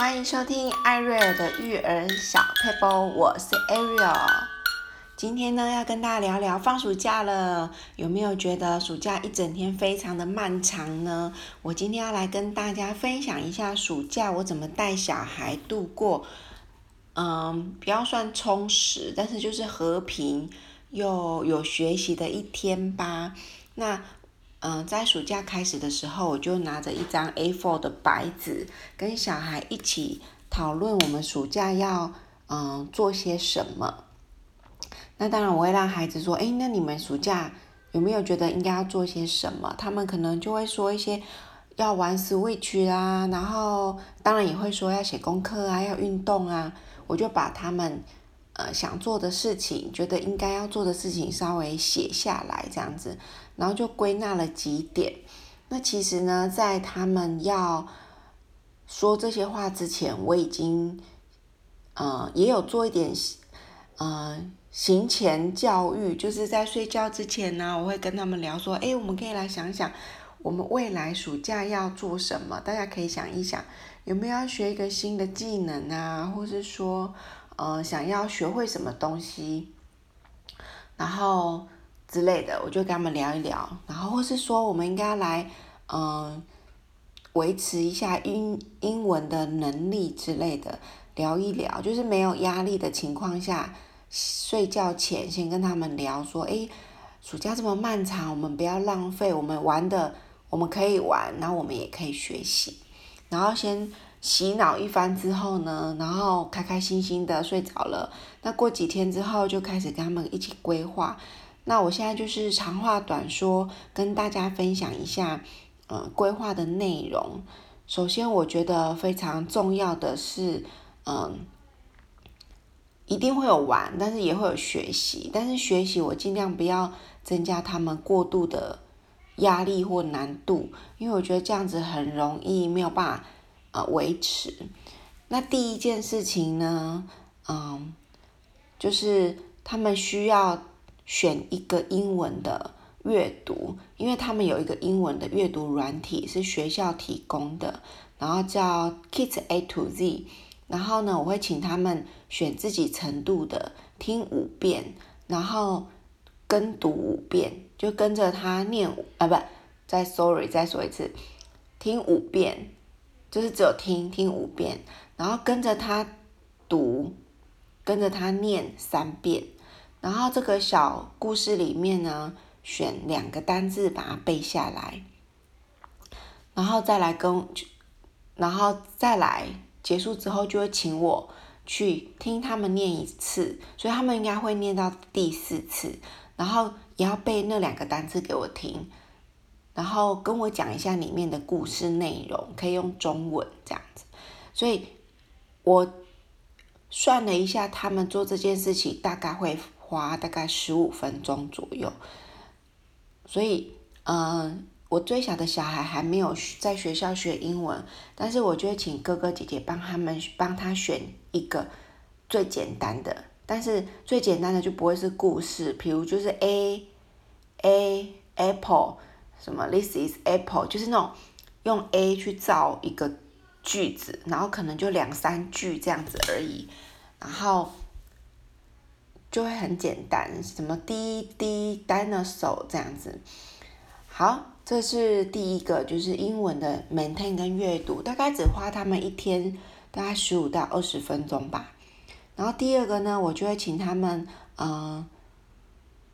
欢迎收听艾瑞尔的育儿小撇步，我是 Ariel。今天呢，要跟大家聊聊放暑假了，有没有觉得暑假一整天非常的漫长呢？我今天要来跟大家分享一下暑假我怎么带小孩度过，嗯，不要算充实，但是就是和平又有学习的一天吧。那。嗯，在暑假开始的时候，我就拿着一张 A4 的白纸，跟小孩一起讨论我们暑假要嗯做些什么。那当然，我会让孩子说：“诶，那你们暑假有没有觉得应该要做些什么？”他们可能就会说一些要玩 Switch 啊，然后当然也会说要写功课啊，要运动啊。我就把他们呃想做的事情，觉得应该要做的事情稍微写下来，这样子。然后就归纳了几点。那其实呢，在他们要说这些话之前，我已经呃也有做一点呃行前教育，就是在睡觉之前呢，我会跟他们聊说：哎，我们可以来想想，我们未来暑假要做什么？大家可以想一想，有没有要学一个新的技能啊，或是说呃想要学会什么东西，然后。之类的，我就跟他们聊一聊，然后或是说，我们应该来，嗯，维持一下英英文的能力之类的，聊一聊，就是没有压力的情况下，睡觉前先跟他们聊说，诶，暑假这么漫长，我们不要浪费，我们玩的我们可以玩，然后我们也可以学习，然后先洗脑一番之后呢，然后开开心心的睡着了，那过几天之后就开始跟他们一起规划。那我现在就是长话短说，跟大家分享一下，嗯，规划的内容。首先，我觉得非常重要的是，嗯，一定会有玩，但是也会有学习。但是学习我尽量不要增加他们过度的压力或难度，因为我觉得这样子很容易没有办法呃维持。那第一件事情呢，嗯，就是他们需要。选一个英文的阅读，因为他们有一个英文的阅读软体是学校提供的，然后叫 Kids A to Z。然后呢，我会请他们选自己程度的，听五遍，然后跟读五遍，就跟着他念啊，不，再 sorry 再说一次，听五遍，就是只有听听五遍，然后跟着他读，跟着他念三遍。然后这个小故事里面呢，选两个单字把它背下来，然后再来跟，然后再来结束之后就会请我去听他们念一次，所以他们应该会念到第四次，然后也要背那两个单字给我听，然后跟我讲一下里面的故事内容，可以用中文这样子，所以我算了一下，他们做这件事情大概会。花大概十五分钟左右，所以，嗯、我最小的小孩还没有在学校学英文，但是我就会请哥哥姐姐帮他们帮他选一个最简单的，但是最简单的就不会是故事，比如就是 A A apple 什么 This is apple，就是那种用 A 去造一个句子，然后可能就两三句这样子而已，然后。就会很简单，什么滴滴 dinosaur 这样子。好，这是第一个，就是英文的 maintain 跟阅读，大概只花他们一天大概十五到二十分钟吧。然后第二个呢，我就会请他们，嗯、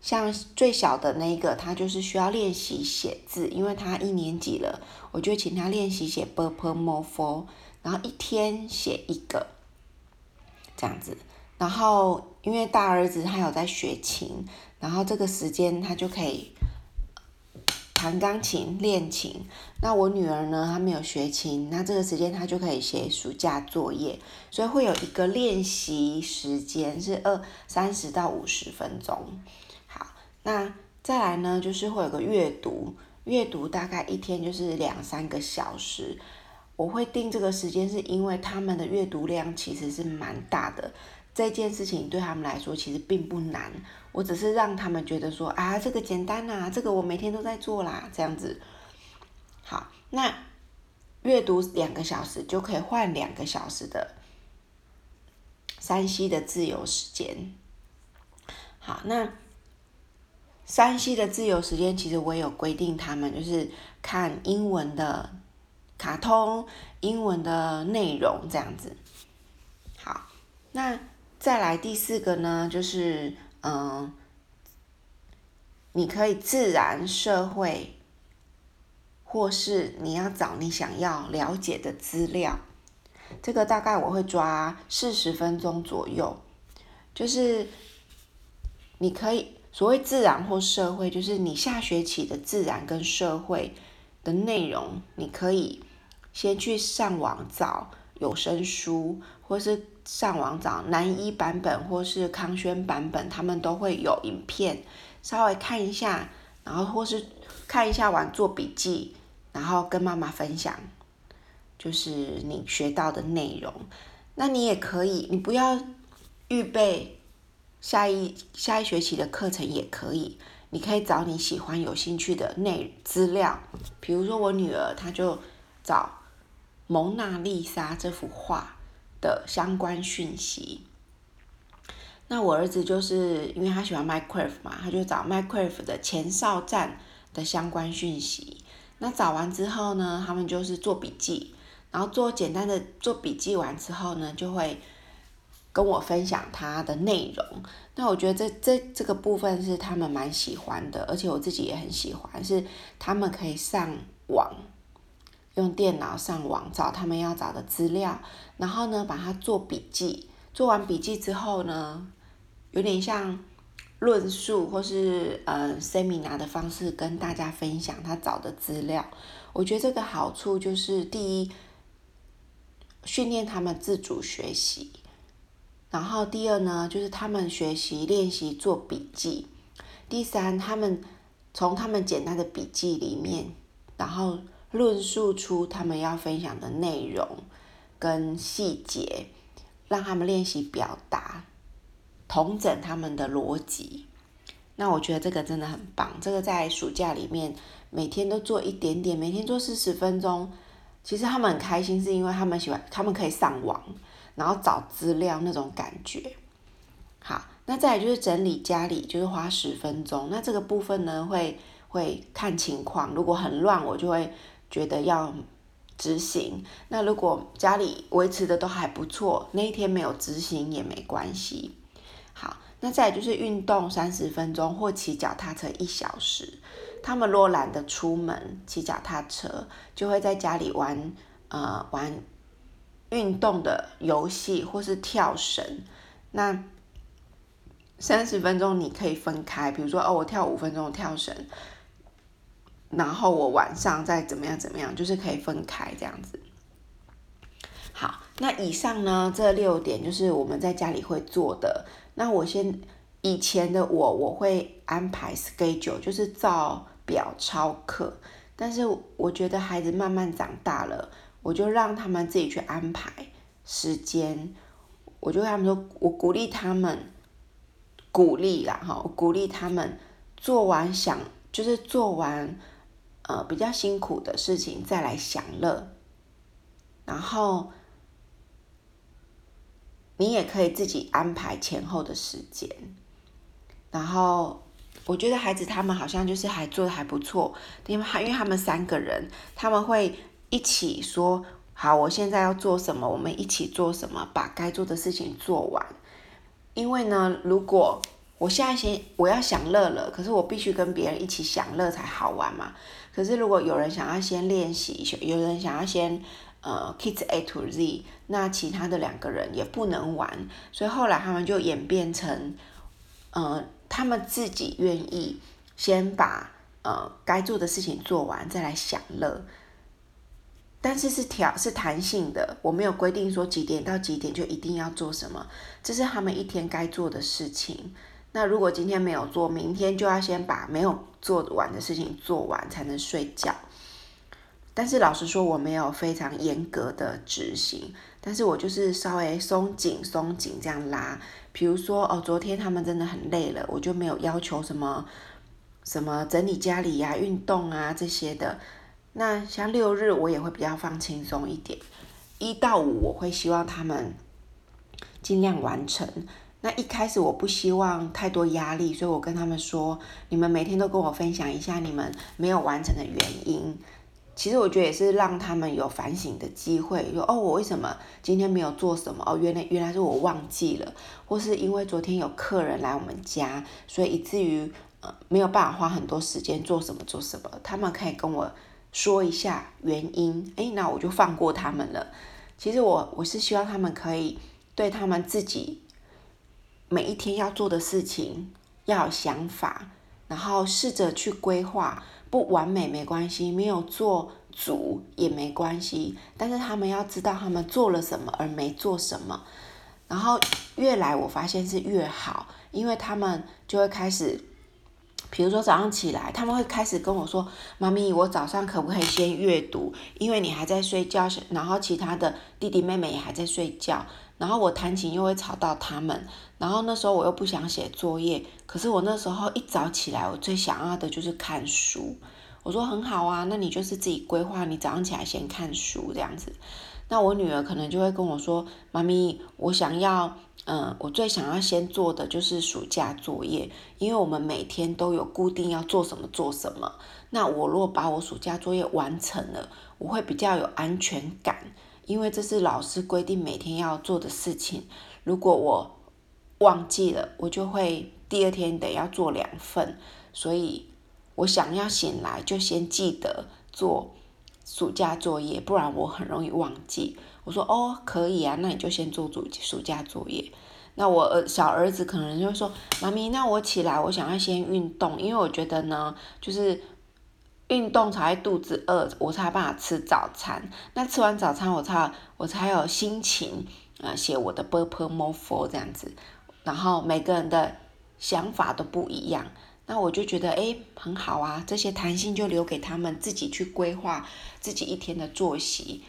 像最小的那个，他就是需要练习写字，因为他一年级了，我就请他练习写 b u r p l e m o r p h o 然后一天写一个，这样子。然后因为大儿子他有在学琴，然后这个时间他就可以弹钢琴、练琴。那我女儿呢，她没有学琴，那这个时间她就可以写暑假作业，所以会有一个练习时间是二三十到五十分钟。那再来呢，就是会有个阅读，阅读大概一天就是两三个小时。我会定这个时间，是因为他们的阅读量其实是蛮大的。这件事情对他们来说其实并不难，我只是让他们觉得说啊，这个简单呐，这个我每天都在做啦，这样子。好，那阅读两个小时就可以换两个小时的山西的自由时间。好，那山西的自由时间其实我也有规定，他们就是看英文的卡通、英文的内容这样子。好，那再来第四个呢，就是嗯，你可以自然社会。或是你要找你想要了解的资料，这个大概我会抓四十分钟左右。就是你可以所谓自然或社会，就是你下学期的自然跟社会的内容，你可以先去上网找有声书，或是上网找南一版本或是康轩版本，他们都会有影片，稍微看一下，然后或是看一下完做笔记。然后跟妈妈分享，就是你学到的内容。那你也可以，你不要预备下一下一学期的课程也可以。你可以找你喜欢、有兴趣的内资料，比如说我女儿，她就找《蒙娜丽莎》这幅画的相关讯息。那我儿子就是因为他喜欢 Minecraft 嘛，他就找 Minecraft 的前哨站的相关讯息。那找完之后呢，他们就是做笔记，然后做简单的做笔记完之后呢，就会跟我分享他的内容。那我觉得这这这个部分是他们蛮喜欢的，而且我自己也很喜欢，是他们可以上网，用电脑上网找他们要找的资料，然后呢把它做笔记。做完笔记之后呢，有点像。论述或是呃 seminar 的方式跟大家分享他找的资料，我觉得这个好处就是第一，训练他们自主学习，然后第二呢就是他们学习练习做笔记，第三他们从他们简单的笔记里面，然后论述出他们要分享的内容跟细节，让他们练习表达。统整他们的逻辑，那我觉得这个真的很棒。这个在暑假里面每天都做一点点，每天做四十分钟，其实他们很开心，是因为他们喜欢，他们可以上网，然后找资料那种感觉。好，那再来就是整理家里，就是花十分钟。那这个部分呢，会会看情况，如果很乱，我就会觉得要执行。那如果家里维持的都还不错，那一天没有执行也没关系。好，那再来就是运动三十分钟或骑脚踏车一小时。他们若懒得出门骑脚踏车，就会在家里玩呃玩运动的游戏或是跳绳。那三十分钟你可以分开，比如说哦，我跳五分钟跳绳，然后我晚上再怎么样怎么样，就是可以分开这样子。好，那以上呢这六点就是我们在家里会做的。那我先以前的我，我会安排 schedule，就是照表抄课。但是我觉得孩子慢慢长大了，我就让他们自己去安排时间。我就跟他们说，我鼓励他们，鼓励啦哈，我鼓励他们做完想，就是做完呃比较辛苦的事情再来享乐，然后。你也可以自己安排前后的时间，然后我觉得孩子他们好像就是还做的还不错，因为因为他们三个人，他们会一起说好，我现在要做什么，我们一起做什么，把该做的事情做完。因为呢，如果我现在先我要享乐了，可是我必须跟别人一起享乐才好玩嘛。可是如果有人想要先练习，有人想要先。呃，Kids A to Z，那其他的两个人也不能玩，所以后来他们就演变成，呃，他们自己愿意先把呃该做的事情做完，再来享乐。但是是调是弹性的，我没有规定说几点到几点就一定要做什么，这是他们一天该做的事情。那如果今天没有做，明天就要先把没有做完的事情做完，才能睡觉。但是老实说，我没有非常严格的执行，但是我就是稍微松紧松紧这样拉。比如说，哦，昨天他们真的很累了，我就没有要求什么什么整理家里呀、运动啊这些的。那像六日我也会比较放轻松一点，一到五我会希望他们尽量完成。那一开始我不希望太多压力，所以我跟他们说，你们每天都跟我分享一下你们没有完成的原因。其实我觉得也是让他们有反省的机会，说哦，我为什么今天没有做什么？哦，原来原来是我忘记了，或是因为昨天有客人来我们家，所以以至于呃没有办法花很多时间做什么做什么。他们可以跟我说一下原因，诶，那我就放过他们了。其实我我是希望他们可以对他们自己每一天要做的事情要有想法，然后试着去规划。不完美没关系，没有做足也没关系，但是他们要知道他们做了什么而没做什么，然后越来我发现是越好，因为他们就会开始，比如说早上起来，他们会开始跟我说：“妈咪，我早上可不可以先阅读？因为你还在睡觉，然后其他的弟弟妹妹也还在睡觉。”然后我弹琴又会吵到他们，然后那时候我又不想写作业，可是我那时候一早起来，我最想要的就是看书。我说很好啊，那你就是自己规划，你早上起来先看书这样子。那我女儿可能就会跟我说：“妈咪，我想要，嗯，我最想要先做的就是暑假作业，因为我们每天都有固定要做什么做什么。那我若把我暑假作业完成了，我会比较有安全感。”因为这是老师规定每天要做的事情，如果我忘记了，我就会第二天得要做两份，所以我想要醒来就先记得做暑假作业，不然我很容易忘记。我说哦，可以啊，那你就先做暑暑假作业。那我儿小儿子可能就说，妈咪，那我起来，我想要先运动，因为我觉得呢，就是运动才会肚子饿，我才有办法吃早餐。那吃完早餐，我才我才有心情啊、呃，写我的 p u r p l e m o r e for 这样子。然后每个人的想法都不一样，那我就觉得哎，很好啊，这些弹性就留给他们自己去规划自己一天的作息。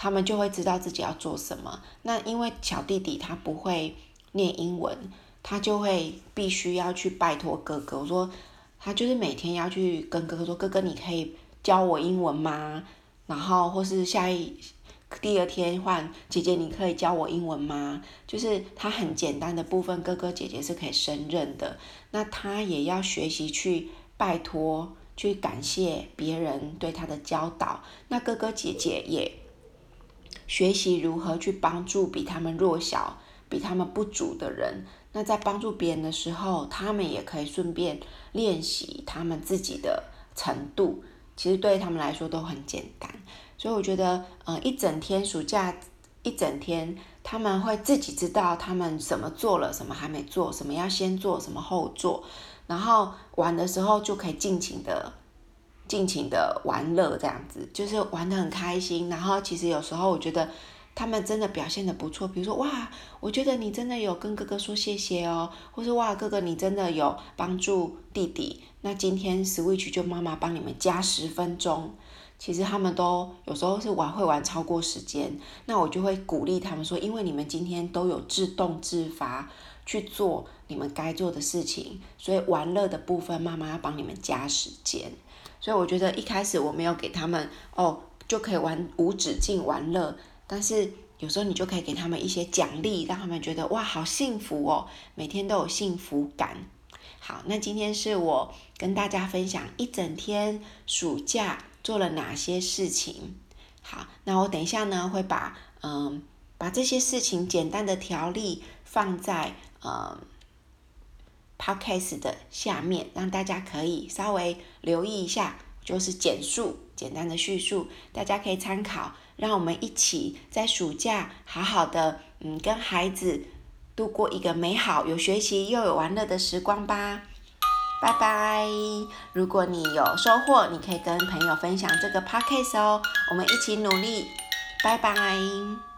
他们就会知道自己要做什么。那因为小弟弟他不会念英文，他就会必须要去拜托哥哥，我说。他就是每天要去跟哥哥说：“哥哥，你可以教我英文吗？”然后或是下一第二天换姐姐，你可以教我英文吗？就是他很简单的部分，哥哥姐姐是可以胜任的。那他也要学习去拜托、去感谢别人对他的教导。那哥哥姐姐也学习如何去帮助比他们弱小、比他们不足的人。那在帮助别人的时候，他们也可以顺便练习他们自己的程度，其实对他们来说都很简单。所以我觉得，呃，一整天暑假一整天，他们会自己知道他们什么做了，什么还没做，什么要先做，什么后做，然后玩的时候就可以尽情的、尽情的玩乐，这样子就是玩得很开心。然后其实有时候我觉得。他们真的表现得不错，比如说哇，我觉得你真的有跟哥哥说谢谢哦，或是哇，哥哥你真的有帮助弟弟，那今天 Switch 就妈妈帮你们加十分钟。其实他们都有时候是玩会玩超过时间，那我就会鼓励他们说，因为你们今天都有自动自发去做你们该做的事情，所以玩乐的部分妈妈要帮你们加时间。所以我觉得一开始我没有给他们哦，就可以玩无止境玩乐。但是有时候你就可以给他们一些奖励，让他们觉得哇，好幸福哦，每天都有幸福感。好，那今天是我跟大家分享一整天暑假做了哪些事情。好，那我等一下呢会把嗯把这些事情简单的条例放在嗯 podcast 的下面，让大家可以稍微留意一下，就是简述简单的叙述，大家可以参考。让我们一起在暑假好好的，嗯，跟孩子度过一个美好、有学习又有玩乐的时光吧。拜拜！如果你有收获，你可以跟朋友分享这个 podcast 哦。我们一起努力。拜拜。